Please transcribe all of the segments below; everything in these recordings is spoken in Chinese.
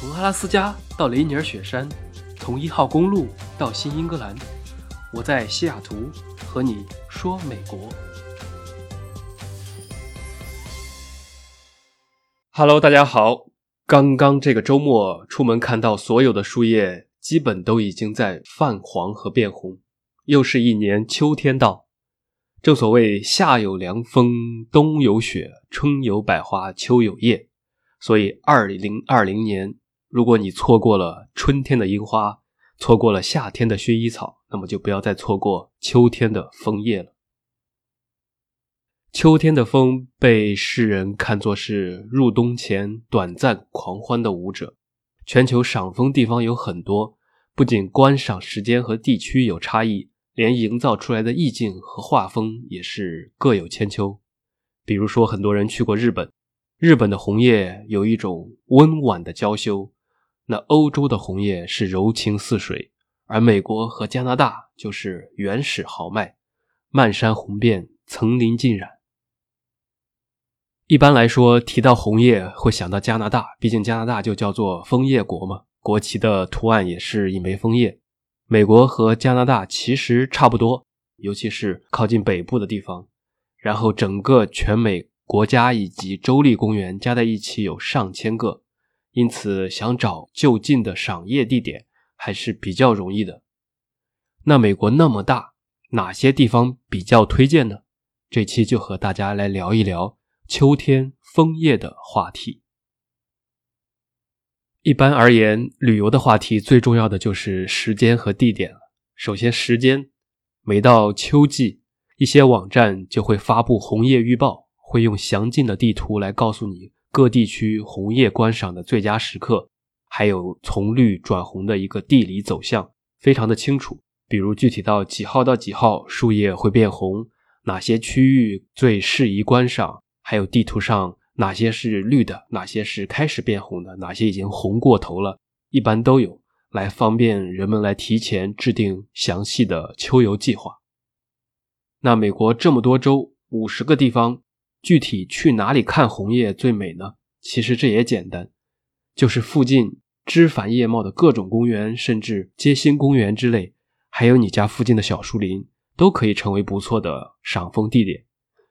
从阿拉斯加到雷尼尔雪山，从一号公路到新英格兰，我在西雅图和你说美国。Hello，大家好。刚刚这个周末出门看到所有的树叶基本都已经在泛黄和变红，又是一年秋天到。正所谓夏有凉风，冬有雪，春有百花，秋有叶。所以，二零二零年。如果你错过了春天的樱花，错过了夏天的薰衣草，那么就不要再错过秋天的枫叶了。秋天的风被世人看作是入冬前短暂狂欢的舞者。全球赏枫地方有很多，不仅观赏时间和地区有差异，连营造出来的意境和画风也是各有千秋。比如说，很多人去过日本，日本的红叶有一种温婉的娇羞。那欧洲的红叶是柔情似水，而美国和加拿大就是原始豪迈，漫山红遍，层林尽染。一般来说，提到红叶会想到加拿大，毕竟加拿大就叫做枫叶国嘛，国旗的图案也是一枚枫叶。美国和加拿大其实差不多，尤其是靠近北部的地方。然后整个全美国家以及州立公园加在一起有上千个。因此，想找就近的赏叶地点还是比较容易的。那美国那么大，哪些地方比较推荐呢？这期就和大家来聊一聊秋天枫叶的话题。一般而言，旅游的话题最重要的就是时间和地点了。首先，时间，每到秋季，一些网站就会发布红叶预报，会用详尽的地图来告诉你。各地区红叶观赏的最佳时刻，还有从绿转红的一个地理走向，非常的清楚。比如具体到几号到几号树叶会变红，哪些区域最适宜观赏，还有地图上哪些是绿的，哪些是开始变红的，哪些已经红过头了，一般都有，来方便人们来提前制定详细的秋游计划。那美国这么多州，五十个地方。具体去哪里看红叶最美呢？其实这也简单，就是附近枝繁叶茂的各种公园，甚至街心公园之类，还有你家附近的小树林，都可以成为不错的赏枫地点。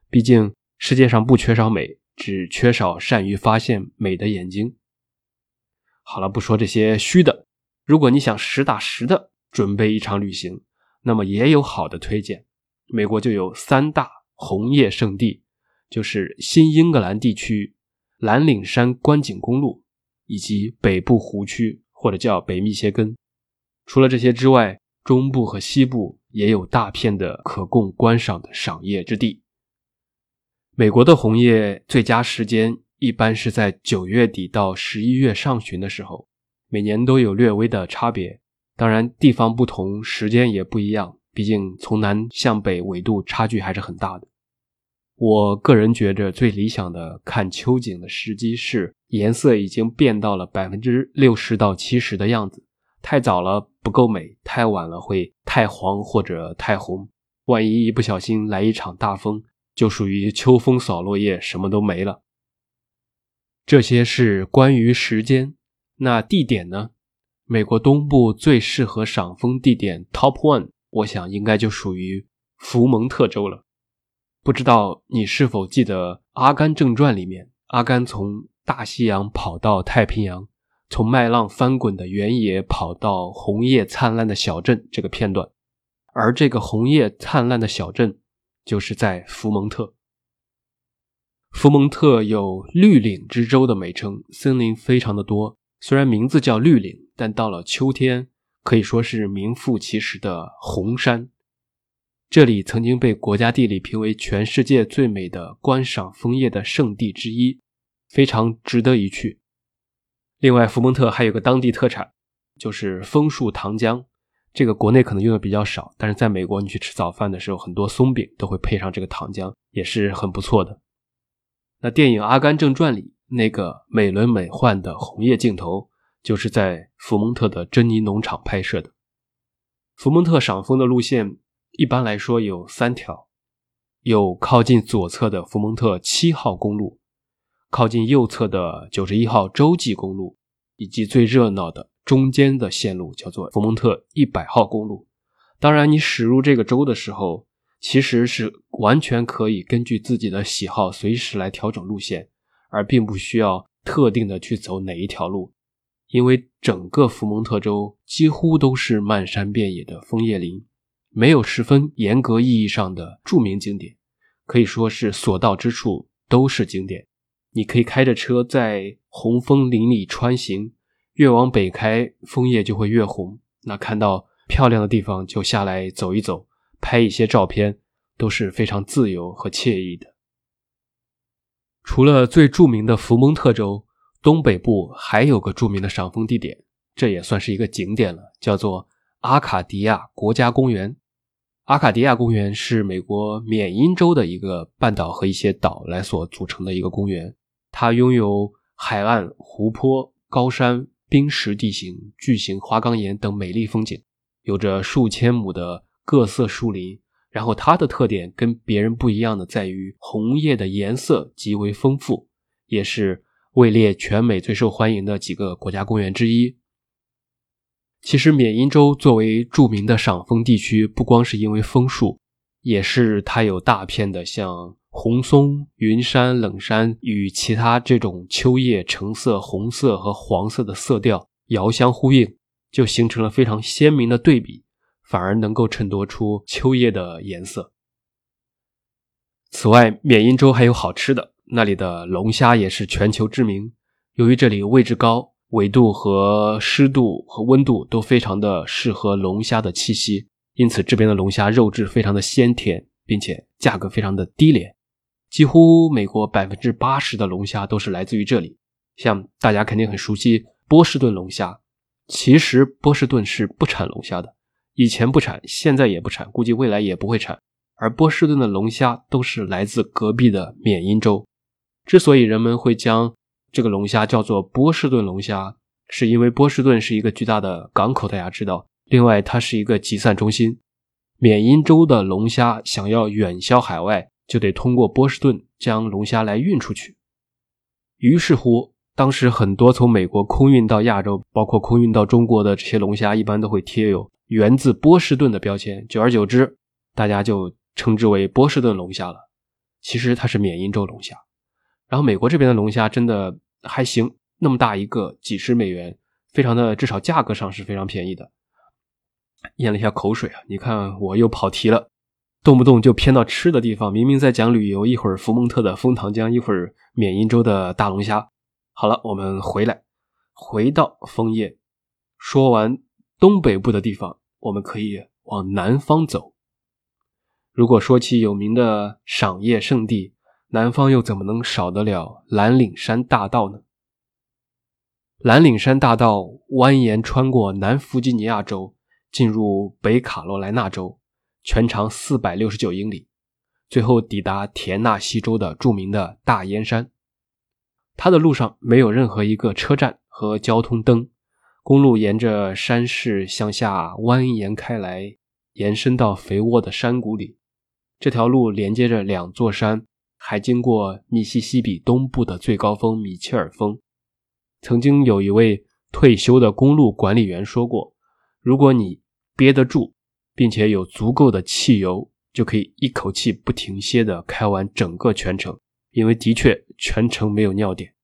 毕竟世界上不缺少美，只缺少善于发现美的眼睛。好了，不说这些虚的，如果你想实打实的准备一场旅行，那么也有好的推荐。美国就有三大红叶圣地。就是新英格兰地区蓝岭山观景公路，以及北部湖区或者叫北密歇根。除了这些之外，中部和西部也有大片的可供观赏的赏叶之地。美国的红叶最佳时间一般是在九月底到十一月上旬的时候，每年都有略微的差别。当然，地方不同，时间也不一样。毕竟从南向北纬度差距还是很大的。我个人觉着最理想的看秋景的时机是颜色已经变到了百分之六十到七十的样子，太早了不够美，太晚了会太黄或者太红。万一一不小心来一场大风，就属于秋风扫落叶，什么都没了。这些是关于时间，那地点呢？美国东部最适合赏枫地点 Top One，我想应该就属于福蒙特州了。不知道你是否记得《阿甘正传》里面，阿甘从大西洋跑到太平洋，从麦浪翻滚的原野跑到红叶灿烂的小镇这个片段。而这个红叶灿烂的小镇，就是在福蒙特。福蒙特有“绿岭之州”的美称，森林非常的多。虽然名字叫绿岭，但到了秋天，可以说是名副其实的红山。这里曾经被国家地理评为全世界最美的观赏枫叶的圣地之一，非常值得一去。另外，福蒙特还有个当地特产，就是枫树糖浆。这个国内可能用的比较少，但是在美国，你去吃早饭的时候，很多松饼都会配上这个糖浆，也是很不错的。那电影《阿甘正传》里那个美轮美奂的红叶镜头，就是在福蒙特的珍妮农场拍摄的。福蒙特赏枫的路线。一般来说有三条，有靠近左侧的福蒙特七号公路，靠近右侧的九十一号洲际公路，以及最热闹的中间的线路，叫做佛蒙特一百号公路。当然，你驶入这个州的时候，其实是完全可以根据自己的喜好随时来调整路线，而并不需要特定的去走哪一条路，因为整个福蒙特州几乎都是漫山遍野的枫叶林，没有十分严格意义上的著名景点，可以说是所到之处都是景点。你可以开着车在红枫林里穿行，越往北开，枫叶就会越红。那看到。漂亮的地方就下来走一走，拍一些照片，都是非常自由和惬意的。除了最著名的福蒙特州，东北部还有个著名的赏枫地点，这也算是一个景点了，叫做阿卡迪亚国家公园。阿卡迪亚公园是美国缅因州的一个半岛和一些岛来所组成的一个公园，它拥有海岸、湖泊、高山、冰石地形、巨型花岗岩等美丽风景。有着数千亩的各色树林，然后它的特点跟别人不一样的在于红叶的颜色极为丰富，也是位列全美最受欢迎的几个国家公园之一。其实缅因州作为著名的赏枫地区，不光是因为枫树，也是它有大片的像红松、云杉、冷杉与其他这种秋叶橙色、红色和黄色的色调遥相呼应。就形成了非常鲜明的对比，反而能够衬托出秋叶的颜色。此外，缅因州还有好吃的，那里的龙虾也是全球知名。由于这里位置高，纬度和湿度和温度都非常的适合龙虾的栖息，因此这边的龙虾肉质非常的鲜甜，并且价格非常的低廉。几乎美国百分之八十的龙虾都是来自于这里。像大家肯定很熟悉波士顿龙虾。其实波士顿是不产龙虾的，以前不产，现在也不产，估计未来也不会产。而波士顿的龙虾都是来自隔壁的缅因州。之所以人们会将这个龙虾叫做波士顿龙虾，是因为波士顿是一个巨大的港口，大家知道。另外，它是一个集散中心。缅因州的龙虾想要远销海外，就得通过波士顿将龙虾来运出去。于是乎。当时很多从美国空运到亚洲，包括空运到中国的这些龙虾，一般都会贴有源自波士顿的标签。久而久之，大家就称之为波士顿龙虾了。其实它是缅因州龙虾。然后美国这边的龙虾真的还行，那么大一个，几十美元，非常的，至少价格上是非常便宜的。咽了一下口水啊，你看我又跑题了，动不动就偏到吃的地方。明明在讲旅游，一会儿福蒙特的枫糖浆，一会儿缅因州的大龙虾。好了，我们回来，回到枫叶。说完东北部的地方，我们可以往南方走。如果说起有名的赏叶圣地，南方又怎么能少得了蓝岭山大道呢？蓝岭山大道蜿蜒穿过南弗吉尼亚州，进入北卡罗来纳州，全长四百六十九英里，最后抵达田纳西州的著名的大烟山。它的路上没有任何一个车站和交通灯，公路沿着山势向下蜿蜒开来，延伸到肥沃的山谷里。这条路连接着两座山，还经过密西西比东部的最高峰米切尔峰。曾经有一位退休的公路管理员说过：“如果你憋得住，并且有足够的汽油，就可以一口气不停歇地开完整个全程。”因为的确全程没有尿点。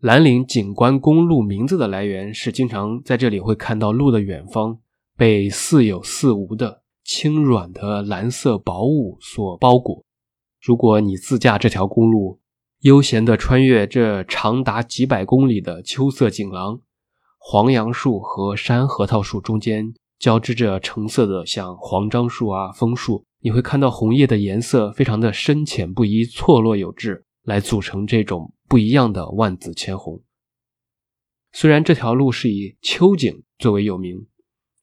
蓝岭景观公路名字的来源是，经常在这里会看到路的远方被似有似无的轻软的蓝色薄雾所包裹。如果你自驾这条公路，悠闲地穿越这长达几百公里的秋色景廊，黄杨树和山核桃树中间交织着橙色的像黄樟树啊枫树。你会看到红叶的颜色非常的深浅不一，错落有致，来组成这种不一样的万紫千红。虽然这条路是以秋景最为有名，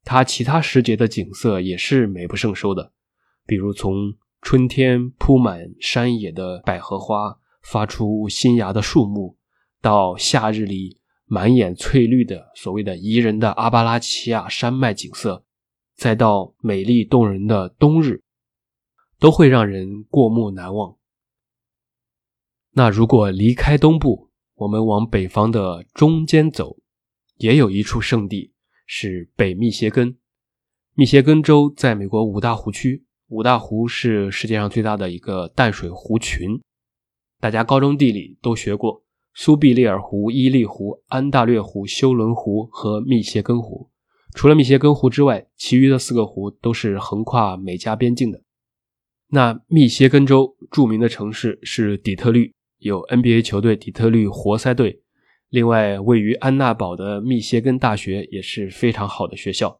它其他时节的景色也是美不胜收的。比如从春天铺满山野的百合花，发出新芽的树木，到夏日里满眼翠绿的所谓的宜人的阿巴拉契亚山脉景色，再到美丽动人的冬日。都会让人过目难忘。那如果离开东部，我们往北方的中间走，也有一处圣地，是北密歇根。密歇根州在美国五大湖区，五大湖是世界上最大的一个淡水湖群。大家高中地理都学过，苏必利尔湖、伊利湖、安大略湖、休伦湖和密歇根湖。除了密歇根湖之外，其余的四个湖都是横跨美加边境的。那密歇根州著名的城市是底特律，有 NBA 球队底特律活塞队。另外，位于安娜堡的密歇根大学也是非常好的学校。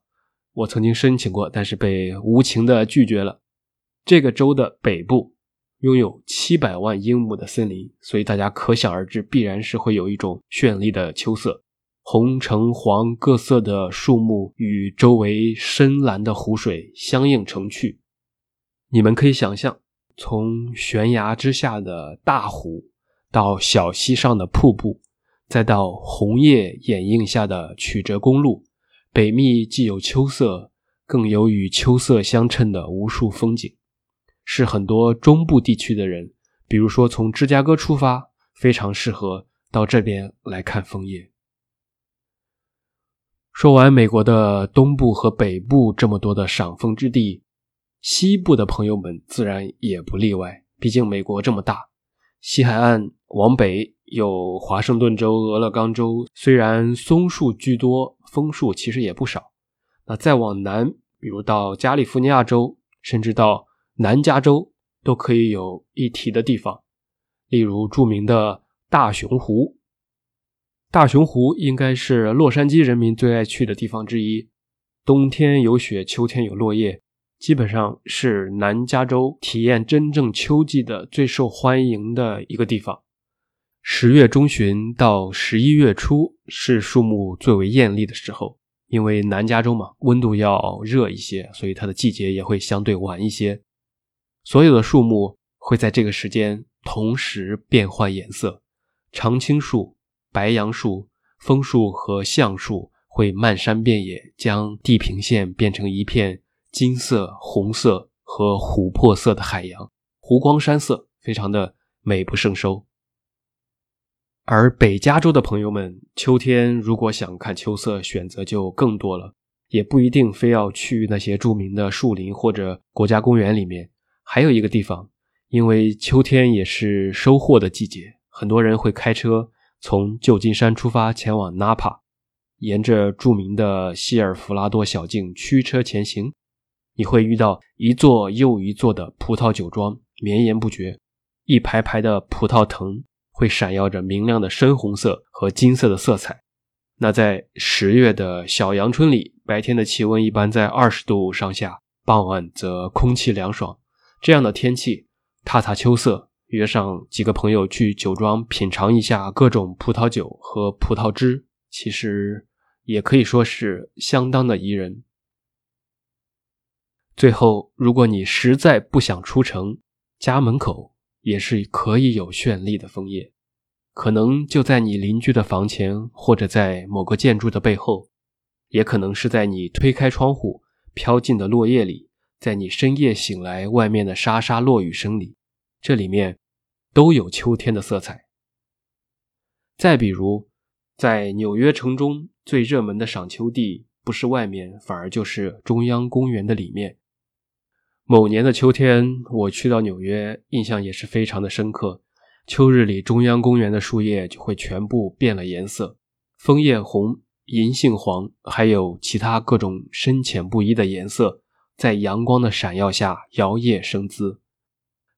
我曾经申请过，但是被无情的拒绝了。这个州的北部拥有七百万英亩的森林，所以大家可想而知，必然是会有一种绚丽的秋色。红、橙、黄各色的树木与周围深蓝的湖水相映成趣。你们可以想象，从悬崖之下的大湖，到小溪上的瀑布，再到红叶掩映下的曲折公路，北密既有秋色，更有与秋色相衬的无数风景，是很多中部地区的人，比如说从芝加哥出发，非常适合到这边来看枫叶。说完美国的东部和北部这么多的赏枫之地，西部的朋友们自然也不例外。毕竟美国这么大，西海岸往北有华盛顿州、俄勒冈州，虽然松树居多，枫树其实也不少。那再往南，比如到加利福尼亚州，甚至到南加州，都可以有一提的地方，例如著名的大熊湖。大熊湖应该是洛杉矶人民最爱去的地方之一，冬天有雪，秋天有落叶，基本上是南加州体验真正秋季的最受欢迎的一个地方。十月中旬到十一月初是树木最为艳丽的时候，因为南加州嘛，温度要热一些，所以它的季节也会相对晚一些。所有的树木会在这个时间同时变换颜色，常青树。白杨树、枫树和橡树会漫山遍野，将地平线变成一片金色、红色和琥珀色的海洋，湖光山色，非常的美不胜收。而北加州的朋友们，秋天如果想看秋色，选择就更多了，也不一定非要去那些著名的树林或者国家公园里面。还有一个地方，因为秋天也是收获的季节，很多人会开车。从旧金山出发前往纳帕，沿着著名的希尔弗拉多小径驱车前行，你会遇到一座又一座的葡萄酒庄，绵延不绝，一排排的葡萄藤会闪耀着明亮的深红色和金色的色彩。那在十月的小阳春里，白天的气温一般在二十度上下，傍晚则空气凉爽。这样的天气，踏踏秋色。约上几个朋友去酒庄品尝一下各种葡萄酒和葡萄汁，其实也可以说是相当的宜人。最后，如果你实在不想出城，家门口也是可以有绚丽的枫叶，可能就在你邻居的房前，或者在某个建筑的背后，也可能是在你推开窗户飘进的落叶里，在你深夜醒来外面的沙沙落雨声里，这里面。都有秋天的色彩。再比如，在纽约城中最热门的赏秋地，不是外面，反而就是中央公园的里面。某年的秋天，我去到纽约，印象也是非常的深刻。秋日里，中央公园的树叶就会全部变了颜色，枫叶红、银杏黄，还有其他各种深浅不一的颜色，在阳光的闪耀下摇曳生姿。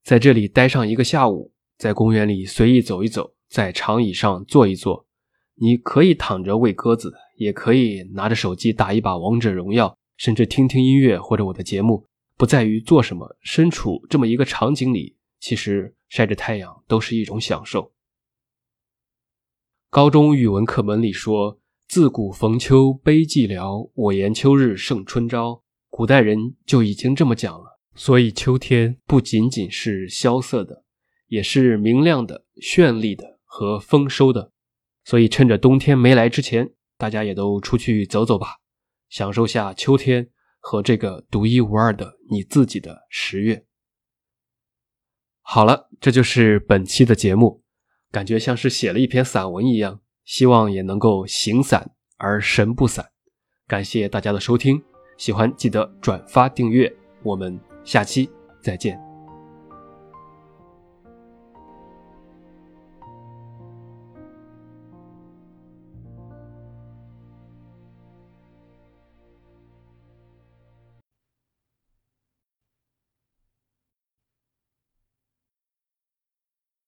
在这里待上一个下午。在公园里随意走一走，在长椅上坐一坐，你可以躺着喂鸽子，也可以拿着手机打一把王者荣耀，甚至听听音乐或者我的节目。不在于做什么，身处这么一个场景里，其实晒着太阳都是一种享受。高中语文课本里说：“自古逢秋悲寂寥，我言秋日胜春朝。”古代人就已经这么讲了，所以秋天不仅仅是萧瑟的，也是明亮的、绚丽的和丰收的，所以趁着冬天没来之前，大家也都出去走走吧，享受下秋天和这个独一无二的你自己的十月。好了，这就是本期的节目，感觉像是写了一篇散文一样，希望也能够形散而神不散，感谢大家的收听。喜欢记得转发订阅我们下期再见。